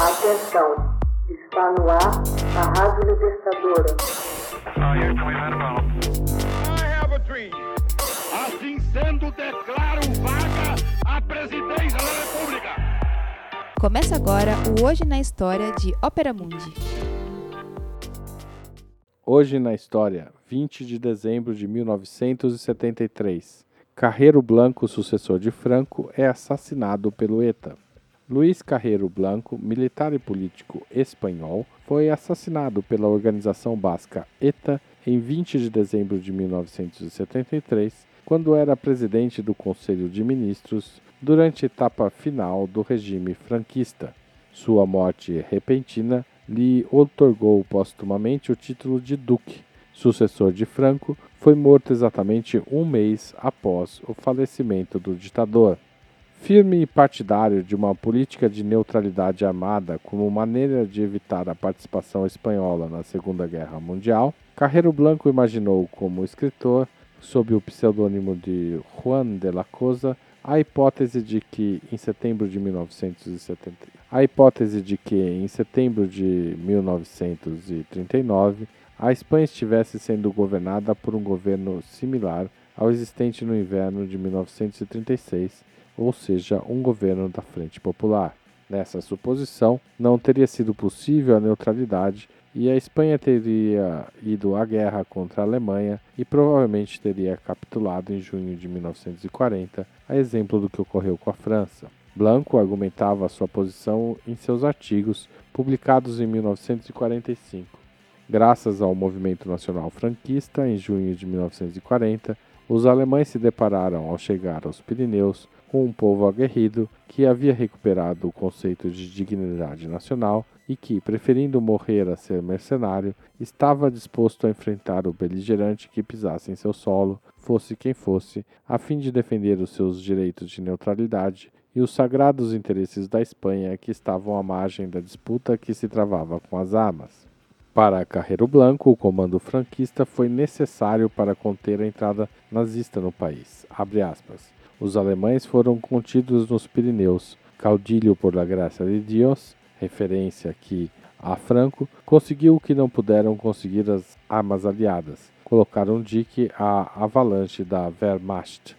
Atenção, está no ar a Rádio Libertadora. Assim sendo, declaro vaga a presidência da República. Começa agora o Hoje na História de Ópera Mundi. Hoje na História, 20 de dezembro de 1973. Carreiro Blanco, sucessor de Franco, é assassinado pelo ETA. Luiz Carreiro Blanco, militar e político espanhol, foi assassinado pela organização basca ETA em 20 de dezembro de 1973, quando era presidente do Conselho de Ministros durante a etapa final do regime franquista. Sua morte repentina lhe otorgou postumamente o título de duque. Sucessor de Franco, foi morto exatamente um mês após o falecimento do ditador. Firme partidário de uma política de neutralidade armada como maneira de evitar a participação espanhola na Segunda Guerra Mundial, Carreiro Blanco imaginou como escritor, sob o pseudônimo de Juan de la Cosa, a hipótese de que em setembro de 1970, a hipótese de que em setembro de 1939 a Espanha estivesse sendo governada por um governo similar ao existente no inverno de 1936 ou seja, um governo da Frente Popular. Nessa suposição, não teria sido possível a neutralidade e a Espanha teria ido à guerra contra a Alemanha e provavelmente teria capitulado em junho de 1940, a exemplo do que ocorreu com a França. Blanco argumentava sua posição em seus artigos publicados em 1945. Graças ao movimento nacional franquista, em junho de 1940, os alemães se depararam ao chegar aos Pirineus com um povo aguerrido que havia recuperado o conceito de dignidade nacional e que, preferindo morrer a ser mercenário, estava disposto a enfrentar o beligerante que pisasse em seu solo, fosse quem fosse, a fim de defender os seus direitos de neutralidade e os sagrados interesses da Espanha que estavam à margem da disputa que se travava com as armas. Para Carreiro Blanco, o comando franquista foi necessário para conter a entrada nazista no país. Os alemães foram contidos nos Pirineus. Caudilho por la graça de Deus, referência aqui a Franco, conseguiu o que não puderam conseguir as armas aliadas. Colocaram dique à avalanche da Wehrmacht,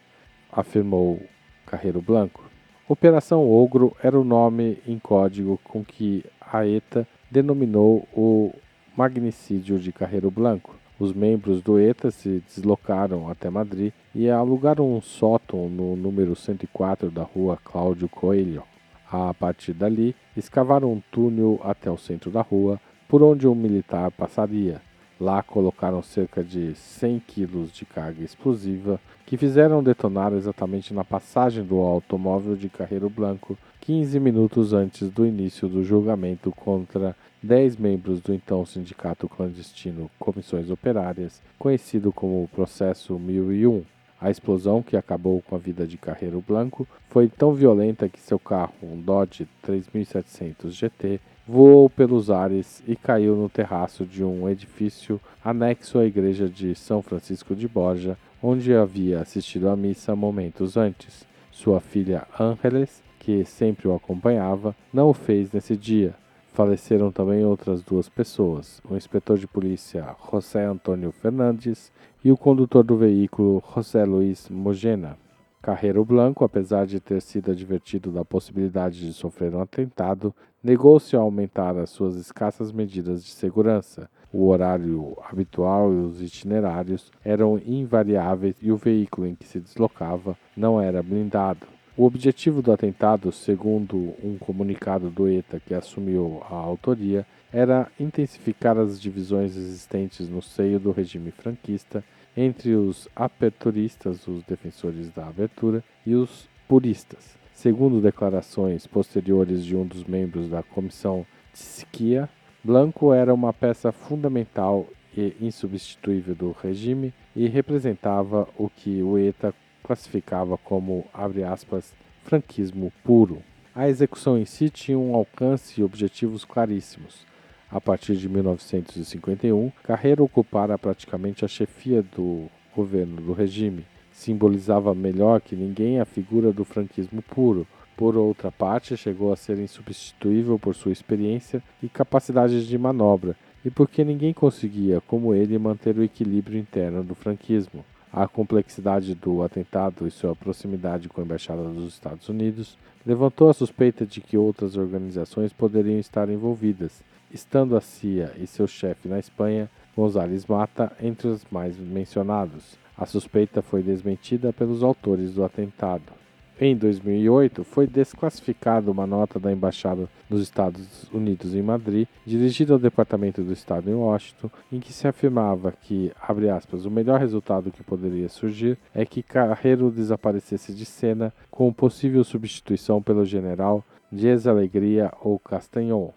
afirmou Carreiro Blanco. Operação Ogro era o nome em código com que a ETA denominou o magnicídio de Carreiro Blanco. Os membros do ETA se deslocaram até Madrid e alugaram um sótão no número 104 da rua Cláudio Coelho. A partir dali, escavaram um túnel até o centro da rua, por onde um militar passaria. Lá colocaram cerca de 100 quilos de carga explosiva, que fizeram detonar exatamente na passagem do automóvel de Carreiro Blanco, 15 minutos antes do início do julgamento contra dez membros do então sindicato clandestino Comissões Operárias, conhecido como Processo 1001. A explosão, que acabou com a vida de Carreiro Blanco, foi tão violenta que seu carro, um Dodge 3700 GT, voou pelos ares e caiu no terraço de um edifício anexo à igreja de São Francisco de Borja, onde havia assistido à missa momentos antes. Sua filha Ángeles, que sempre o acompanhava, não o fez nesse dia, Faleceram também outras duas pessoas, o inspetor de polícia José Antônio Fernandes e o condutor do veículo José Luiz Mogena. Carreiro Blanco, apesar de ter sido advertido da possibilidade de sofrer um atentado, negou-se a aumentar as suas escassas medidas de segurança. O horário habitual e os itinerários eram invariáveis e o veículo em que se deslocava não era blindado. O objetivo do atentado, segundo um comunicado do ETA que assumiu a autoria, era intensificar as divisões existentes no seio do regime franquista entre os aperturistas, os defensores da abertura, e os puristas. Segundo declarações posteriores de um dos membros da comissão Tskia, Blanco era uma peça fundamental e insubstituível do regime e representava o que o ETA classificava como, abre aspas, franquismo puro. A execução em si tinha um alcance e objetivos claríssimos. A partir de 1951, Carreira ocupara praticamente a chefia do governo do regime. Simbolizava melhor que ninguém a figura do franquismo puro, Por outra parte, chegou a ser insubstituível por sua experiência e capacidade de manobra, e porque ninguém conseguia, como ele, manter o equilíbrio interno do franquismo. A complexidade do atentado e sua proximidade com a Embaixada dos Estados Unidos levantou a suspeita de que outras organizações poderiam estar envolvidas, estando a CIA e seu chefe na Espanha, González Mata, entre os mais mencionados. A suspeita foi desmentida pelos autores do atentado. Em 2008, foi desclassificada uma nota da Embaixada dos Estados Unidos em Madrid, dirigida ao Departamento do Estado em Washington, em que se afirmava que, abre aspas, o melhor resultado que poderia surgir é que Carreiro desaparecesse de cena com possível substituição pelo general Dias Alegria ou Castanhon.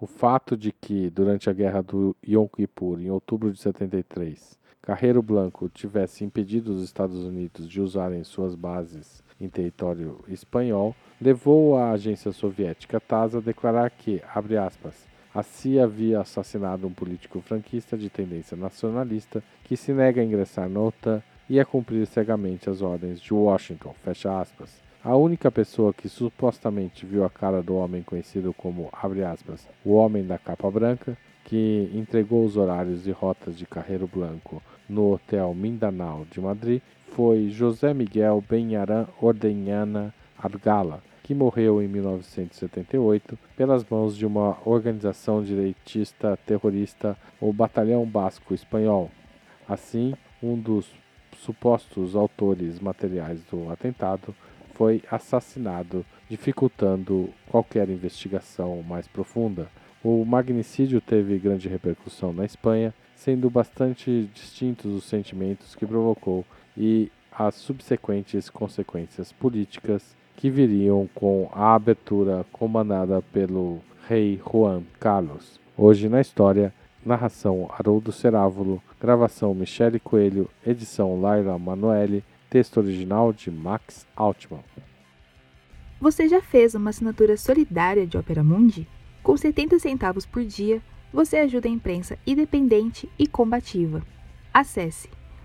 O fato de que, durante a Guerra do Yom Kippur, em outubro de 73, Carreiro Blanco tivesse impedido os Estados Unidos de usarem suas bases em território espanhol, levou a agência soviética TASS a declarar que, abre aspas, a CIA havia assassinado um político franquista de tendência nacionalista que se nega a ingressar na OTAN e a cumprir cegamente as ordens de Washington, fecha aspas. A única pessoa que supostamente viu a cara do homem conhecido como, abre aspas, o Homem da Capa Branca, que entregou os horários e rotas de Carreiro Blanco no Hotel Mindanao de Madrid, foi José Miguel Benharan Ordenhana Argala, que morreu em 1978 pelas mãos de uma organização direitista terrorista, o Batalhão Basco Espanhol. Assim, um dos supostos autores materiais do atentado foi assassinado, dificultando qualquer investigação mais profunda. O magnicídio teve grande repercussão na Espanha, sendo bastante distintos os sentimentos que provocou e as subsequentes consequências políticas que viriam com a abertura comandada pelo rei Juan Carlos. Hoje na história, narração Haroldo Cerávulo, gravação Michele Coelho, edição Laila Manoeli, texto original de Max Altman. Você já fez uma assinatura solidária de Opera Mundi? Com 70 centavos por dia, você ajuda a imprensa independente e combativa. Acesse